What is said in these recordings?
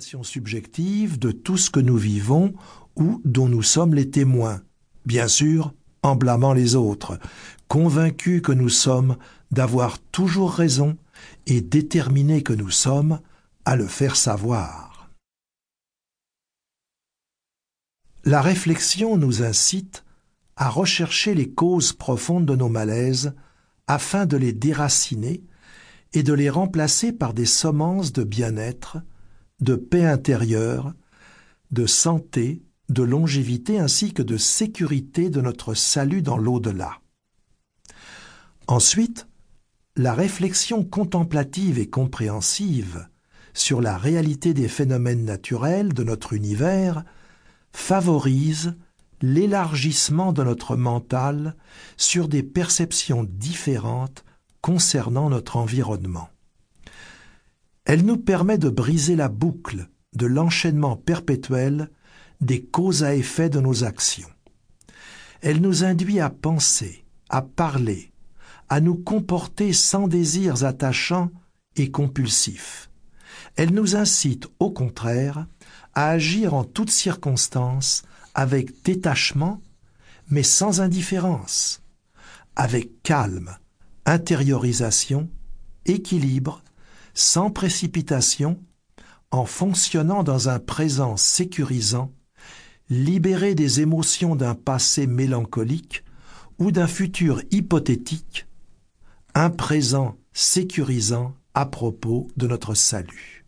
subjective de tout ce que nous vivons ou dont nous sommes les témoins, bien sûr en blâmant les autres, convaincus que nous sommes d'avoir toujours raison et déterminés que nous sommes à le faire savoir. La réflexion nous incite à rechercher les causes profondes de nos malaises afin de les déraciner et de les remplacer par des semences de bien-être, de paix intérieure, de santé, de longévité ainsi que de sécurité de notre salut dans l'au-delà. Ensuite, la réflexion contemplative et compréhensive sur la réalité des phénomènes naturels de notre univers favorise l'élargissement de notre mental sur des perceptions différentes concernant notre environnement. Elle nous permet de briser la boucle de l'enchaînement perpétuel des causes à effet de nos actions. Elle nous induit à penser, à parler, à nous comporter sans désirs attachants et compulsifs. Elle nous incite, au contraire, à agir en toutes circonstances avec détachement, mais sans indifférence, avec calme, intériorisation, équilibre, sans précipitation, en fonctionnant dans un présent sécurisant, libéré des émotions d'un passé mélancolique ou d'un futur hypothétique, un présent sécurisant à propos de notre salut.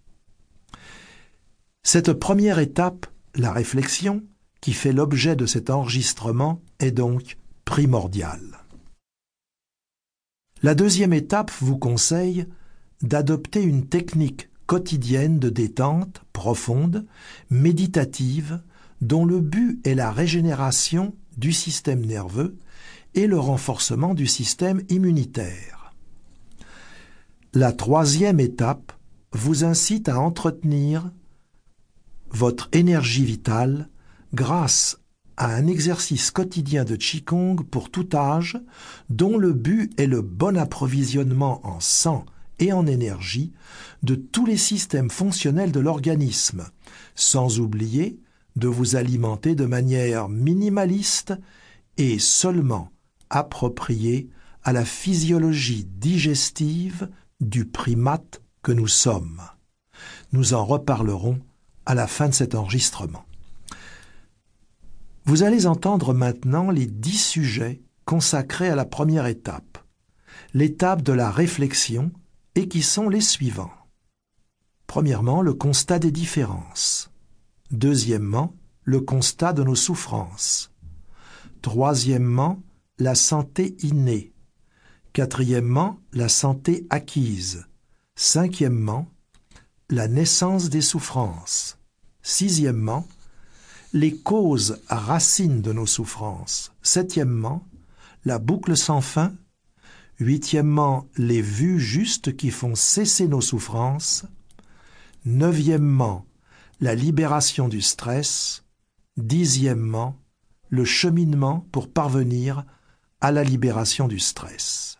Cette première étape, la réflexion, qui fait l'objet de cet enregistrement est donc primordiale. La deuxième étape vous conseille d'adopter une technique quotidienne de détente profonde, méditative, dont le but est la régénération du système nerveux et le renforcement du système immunitaire. La troisième étape vous incite à entretenir votre énergie vitale grâce à un exercice quotidien de Qigong pour tout âge, dont le but est le bon approvisionnement en sang et en énergie de tous les systèmes fonctionnels de l'organisme, sans oublier de vous alimenter de manière minimaliste et seulement appropriée à la physiologie digestive du primate que nous sommes. Nous en reparlerons à la fin de cet enregistrement. Vous allez entendre maintenant les dix sujets consacrés à la première étape, l'étape de la réflexion, et qui sont les suivants. Premièrement, le constat des différences. Deuxièmement, le constat de nos souffrances. Troisièmement, la santé innée. Quatrièmement, la santé acquise. Cinquièmement, la naissance des souffrances. Sixièmement, les causes racines de nos souffrances. Septièmement, la boucle sans fin. Huitièmement, les vues justes qui font cesser nos souffrances. Neuvièmement, la libération du stress. Dixièmement, le cheminement pour parvenir à la libération du stress.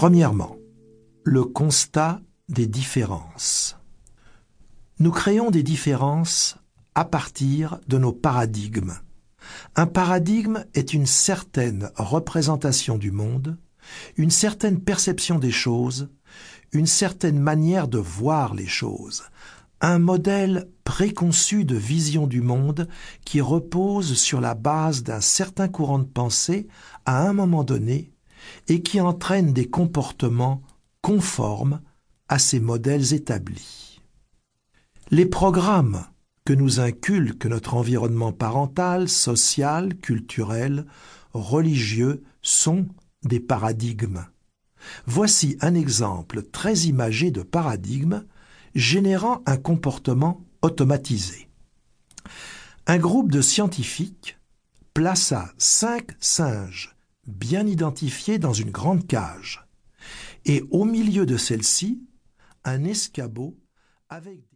Premièrement, le constat des différences. Nous créons des différences à partir de nos paradigmes. Un paradigme est une certaine représentation du monde, une certaine perception des choses, une certaine manière de voir les choses, un modèle préconçu de vision du monde qui repose sur la base d'un certain courant de pensée à un moment donné et qui entraîne des comportements conformes à ces modèles établis. Les programmes que nous inculque notre environnement parental, social, culturel, religieux sont des paradigmes. Voici un exemple très imagé de paradigme générant un comportement automatisé. Un groupe de scientifiques plaça cinq singes bien identifiée dans une grande cage, et au milieu de celle-ci, un escabeau avec des